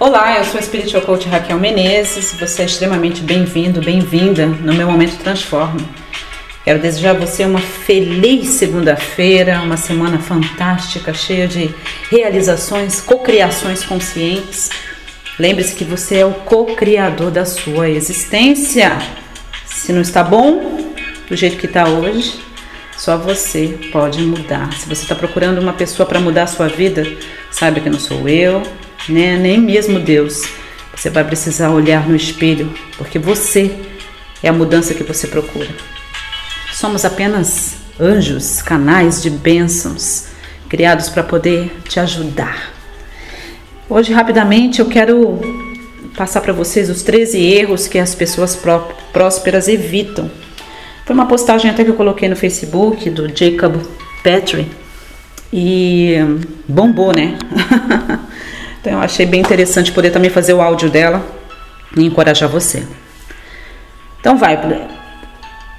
Olá, eu sou a Spiritual Coach Raquel Menezes. Você é extremamente bem-vindo, bem-vinda no meu Momento Transforma. Quero desejar a você uma feliz segunda-feira, uma semana fantástica, cheia de realizações, cocriações conscientes. Lembre-se que você é o co-criador da sua existência. Se não está bom do jeito que está hoje, só você pode mudar. Se você está procurando uma pessoa para mudar a sua vida, saiba que não sou eu, né? nem mesmo Deus. Você vai precisar olhar no espelho, porque você é a mudança que você procura. Somos apenas anjos, canais de bênçãos, criados para poder te ajudar. Hoje, rapidamente, eu quero passar para vocês os 13 erros que as pessoas prósperas evitam. Foi uma postagem até que eu coloquei no Facebook do Jacob Petrie e bombou, né? Então eu achei bem interessante poder também fazer o áudio dela e encorajar você. Então vai,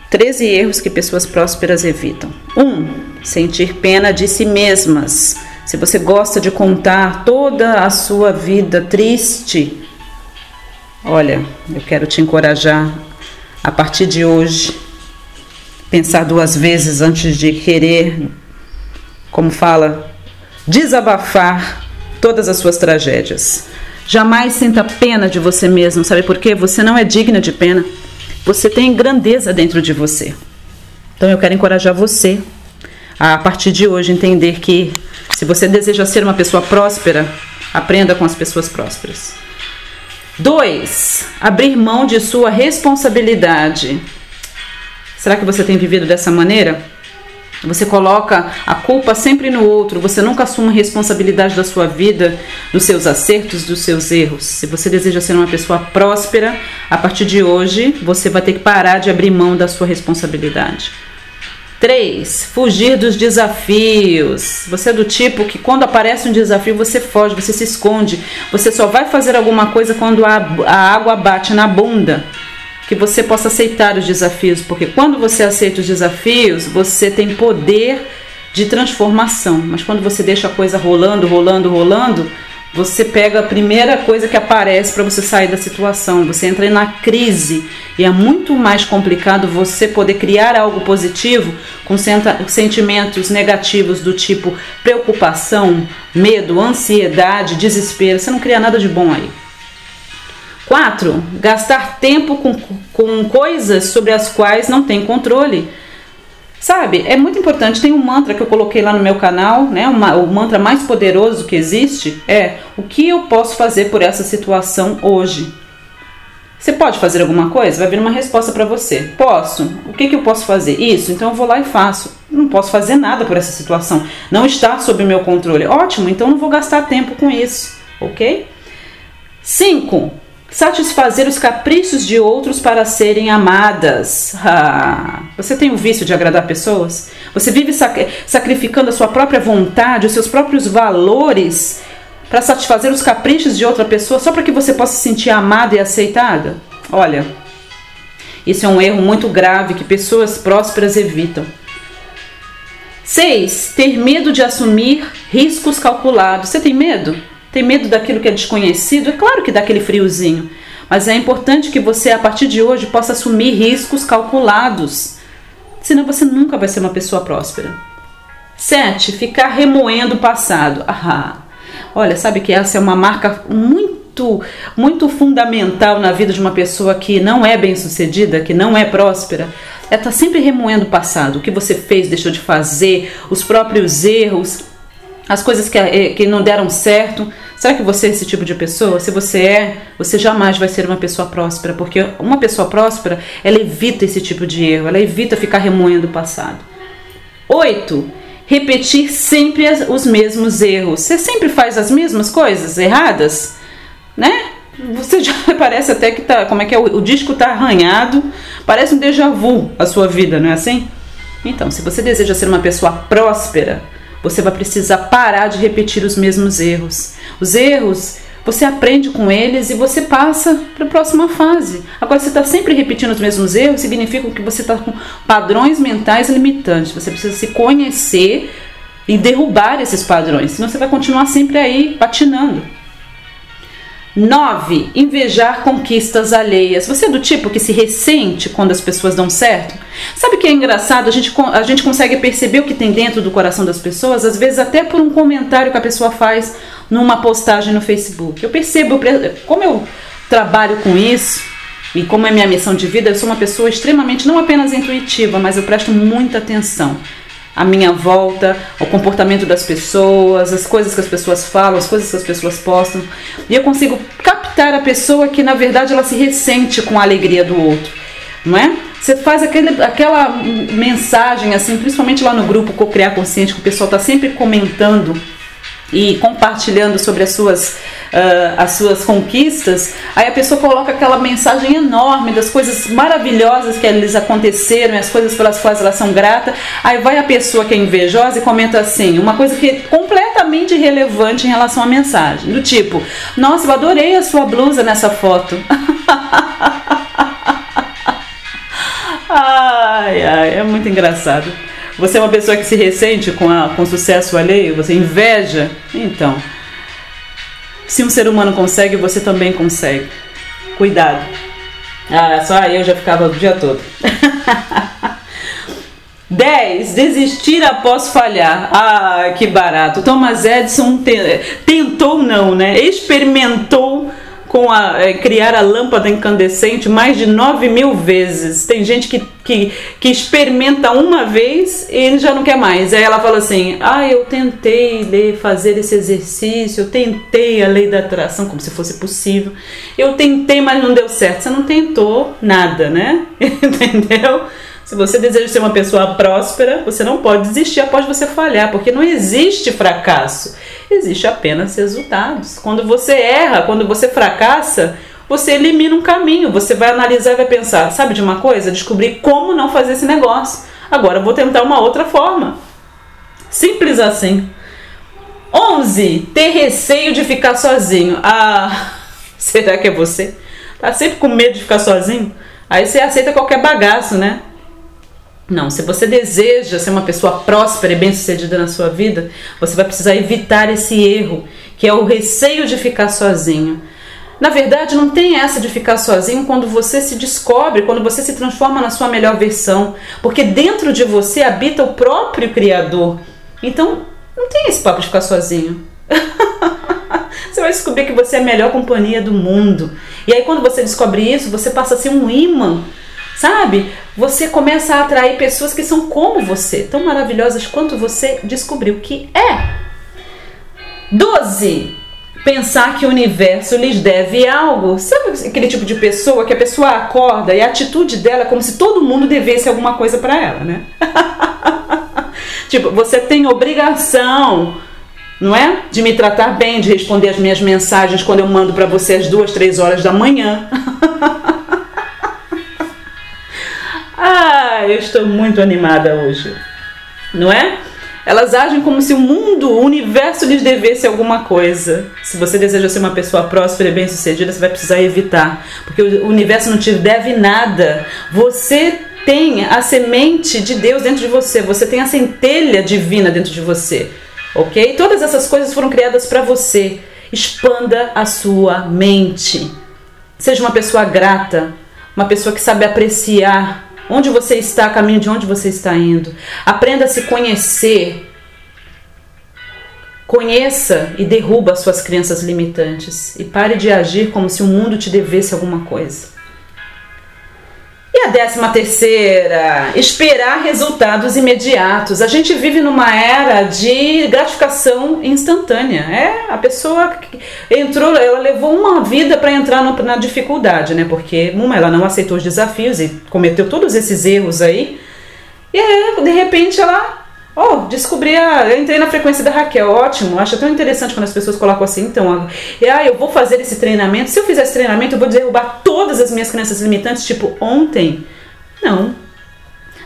13 erros que pessoas prósperas evitam. 1. Um, sentir pena de si mesmas. Se você gosta de contar toda a sua vida triste, olha, eu quero te encorajar a partir de hoje pensar duas vezes antes de querer, como fala, desabafar todas as suas tragédias. Jamais sinta pena de você mesmo, sabe por quê? Você não é digna de pena. Você tem grandeza dentro de você. Então eu quero encorajar você a, a partir de hoje entender que se você deseja ser uma pessoa próspera, aprenda com as pessoas prósperas. 2. Abrir mão de sua responsabilidade. Será que você tem vivido dessa maneira? Você coloca a culpa sempre no outro, você nunca assume responsabilidade da sua vida, dos seus acertos, dos seus erros. Se você deseja ser uma pessoa próspera, a partir de hoje você vai ter que parar de abrir mão da sua responsabilidade. 3. Fugir dos desafios. Você é do tipo que quando aparece um desafio você foge, você se esconde. Você só vai fazer alguma coisa quando a, a água bate na bunda que você possa aceitar os desafios, porque quando você aceita os desafios, você tem poder de transformação. Mas quando você deixa a coisa rolando, rolando, rolando, você pega a primeira coisa que aparece para você sair da situação. Você entra na crise e é muito mais complicado você poder criar algo positivo com sentimentos negativos do tipo preocupação, medo, ansiedade, desespero. Você não cria nada de bom aí. 4. Gastar tempo com, com coisas sobre as quais não tem controle. Sabe, é muito importante. Tem um mantra que eu coloquei lá no meu canal, né? Uma, o mantra mais poderoso que existe é: o que eu posso fazer por essa situação hoje? Você pode fazer alguma coisa? Vai vir uma resposta para você. Posso. O que, que eu posso fazer? Isso. Então eu vou lá e faço. Não posso fazer nada por essa situação. Não está sob meu controle. Ótimo. Então não vou gastar tempo com isso. Ok? 5 satisfazer os caprichos de outros para serem amadas. Ah, você tem o vício de agradar pessoas? Você vive sac sacrificando a sua própria vontade, os seus próprios valores para satisfazer os caprichos de outra pessoa só para que você possa se sentir amada e aceitada? Olha, isso é um erro muito grave que pessoas prósperas evitam. 6. Ter medo de assumir riscos calculados. Você tem medo? Tem medo daquilo que é desconhecido? É claro que dá aquele friozinho. Mas é importante que você, a partir de hoje, possa assumir riscos calculados. Senão você nunca vai ser uma pessoa próspera. 7. Ficar remoendo o passado. Ah, olha, sabe que essa é uma marca muito, muito fundamental na vida de uma pessoa que não é bem sucedida, que não é próspera. É estar tá sempre remoendo o passado, o que você fez, deixou de fazer, os próprios erros, as coisas que, eh, que não deram certo. Será que você é esse tipo de pessoa? Se você é, você jamais vai ser uma pessoa próspera, porque uma pessoa próspera, ela evita esse tipo de erro, ela evita ficar remoendo o passado. 8. Repetir sempre os mesmos erros. Você sempre faz as mesmas coisas erradas, né? Você já parece até que tá, como é que é, o, o disco tá arranhado, parece um déjà vu a sua vida, não é assim? Então, se você deseja ser uma pessoa próspera, você vai precisar parar de repetir os mesmos erros. Os erros, você aprende com eles e você passa para a próxima fase. Agora, você está sempre repetindo os mesmos erros, significa que você está com padrões mentais limitantes. Você precisa se conhecer e derrubar esses padrões, senão você vai continuar sempre aí patinando. 9. Invejar conquistas alheias. Você é do tipo que se ressente quando as pessoas dão certo? Sabe o que é engraçado? A gente, a gente consegue perceber o que tem dentro do coração das pessoas, às vezes até por um comentário que a pessoa faz numa postagem no Facebook. Eu percebo, como eu trabalho com isso e como é minha missão de vida, eu sou uma pessoa extremamente, não apenas intuitiva, mas eu presto muita atenção a minha volta, o comportamento das pessoas, as coisas que as pessoas falam, as coisas que as pessoas postam. E eu consigo captar a pessoa que na verdade ela se ressente com a alegria do outro, não é? Você faz aquele, aquela mensagem assim, principalmente lá no grupo Co-Criar Consciente, que o pessoal está sempre comentando e compartilhando sobre as suas, uh, as suas conquistas, aí a pessoa coloca aquela mensagem enorme das coisas maravilhosas que lhes aconteceram, as coisas pelas quais elas são gratas. Aí vai a pessoa que é invejosa e comenta assim, uma coisa que é completamente irrelevante em relação à mensagem, do tipo: Nossa, eu adorei a sua blusa nessa foto. ai, ai, é muito engraçado. Você é uma pessoa que se ressente com, a, com o sucesso alheio? Você inveja? Então, se um ser humano consegue, você também consegue. Cuidado. Ah, só eu já ficava o dia todo. 10. Desistir após falhar. Ah, que barato. Thomas Edison tentou não, né? Experimentou com a é, criar a lâmpada incandescente mais de 9 mil vezes. Tem gente que, que, que experimenta uma vez e ele já não quer mais. Aí ela fala assim: Ah, eu tentei ler, fazer esse exercício, eu tentei a lei da atração, como se fosse possível. Eu tentei, mas não deu certo. Você não tentou nada, né? Entendeu? Se você deseja ser uma pessoa próspera, você não pode desistir após você falhar, porque não existe fracasso existe apenas resultados. Quando você erra, quando você fracassa, você elimina um caminho, você vai analisar e vai pensar, sabe de uma coisa? Descobrir como não fazer esse negócio. Agora vou tentar uma outra forma. Simples assim. 11. Ter receio de ficar sozinho. Ah, será que é você? Tá sempre com medo de ficar sozinho? Aí você aceita qualquer bagaço, né? Não, se você deseja ser uma pessoa próspera e bem-sucedida na sua vida, você vai precisar evitar esse erro, que é o receio de ficar sozinho. Na verdade, não tem essa de ficar sozinho quando você se descobre, quando você se transforma na sua melhor versão, porque dentro de você habita o próprio Criador. Então, não tem esse papo de ficar sozinho. você vai descobrir que você é a melhor companhia do mundo. E aí, quando você descobre isso, você passa a ser um imã sabe? Você começa a atrair pessoas que são como você, tão maravilhosas quanto você descobriu que é. 12. Pensar que o universo lhes deve algo. Sabe aquele tipo de pessoa que a pessoa acorda e a atitude dela é como se todo mundo devesse alguma coisa para ela, né? tipo, você tem obrigação, não é? De me tratar bem, de responder as minhas mensagens quando eu mando para você às duas, três horas da manhã. Ah, eu estou muito animada hoje. Não é? Elas agem como se o mundo, o universo lhes devesse alguma coisa. Se você deseja ser uma pessoa próspera e bem-sucedida, você vai precisar evitar, porque o universo não te deve nada. Você tem a semente de Deus dentro de você, você tem a centelha divina dentro de você. OK? Todas essas coisas foram criadas para você. Expanda a sua mente. Seja uma pessoa grata, uma pessoa que sabe apreciar onde você está, caminho de onde você está indo. Aprenda a se conhecer. Conheça e derruba as suas crenças limitantes e pare de agir como se o mundo te devesse alguma coisa. A décima terceira, esperar resultados imediatos. A gente vive numa era de gratificação instantânea. É, a pessoa entrou, ela levou uma vida para entrar no, na dificuldade, né? Porque uma, ela não aceitou os desafios e cometeu todos esses erros aí. E aí, de repente ela Oh, descobri a. Eu entrei na frequência da Raquel, ótimo. Acho tão interessante quando as pessoas colocam assim, então, ah, eu vou fazer esse treinamento. Se eu fizer esse treinamento, eu vou derrubar todas as minhas crenças limitantes, tipo ontem. Não.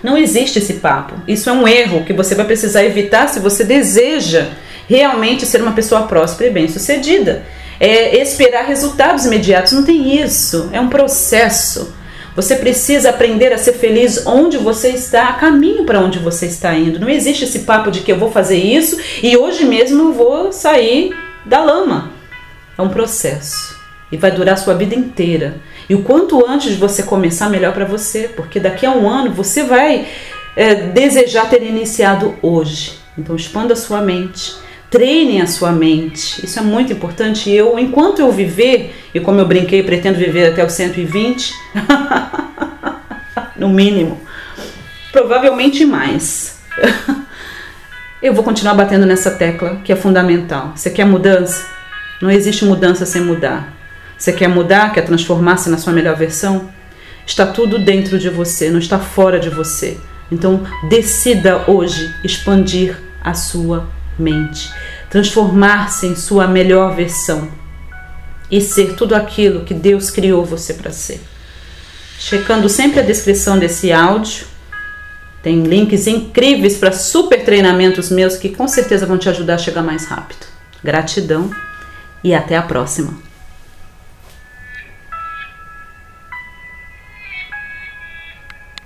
Não existe esse papo. Isso é um erro que você vai precisar evitar se você deseja realmente ser uma pessoa próspera e bem-sucedida. É esperar resultados imediatos. Não tem isso. É um processo. Você precisa aprender a ser feliz onde você está, a caminho para onde você está indo. Não existe esse papo de que eu vou fazer isso e hoje mesmo eu vou sair da lama. É um processo. e vai durar sua vida inteira. E o quanto antes de você começar, melhor para você, porque daqui a um ano você vai é, desejar ter iniciado hoje. Então expanda sua mente, treine a sua mente. Isso é muito importante. Eu, enquanto eu viver, e como eu brinquei, pretendo viver até os 120, no mínimo, provavelmente mais. eu vou continuar batendo nessa tecla que é fundamental. Você quer mudança? Não existe mudança sem mudar. Você quer mudar, quer transformar-se na sua melhor versão? Está tudo dentro de você, não está fora de você. Então, decida hoje expandir a sua mente, transformar-se em sua melhor versão e ser tudo aquilo que Deus criou você para ser. Checando sempre a descrição desse áudio, tem links incríveis para super treinamentos meus que com certeza vão te ajudar a chegar mais rápido. Gratidão e até a próxima.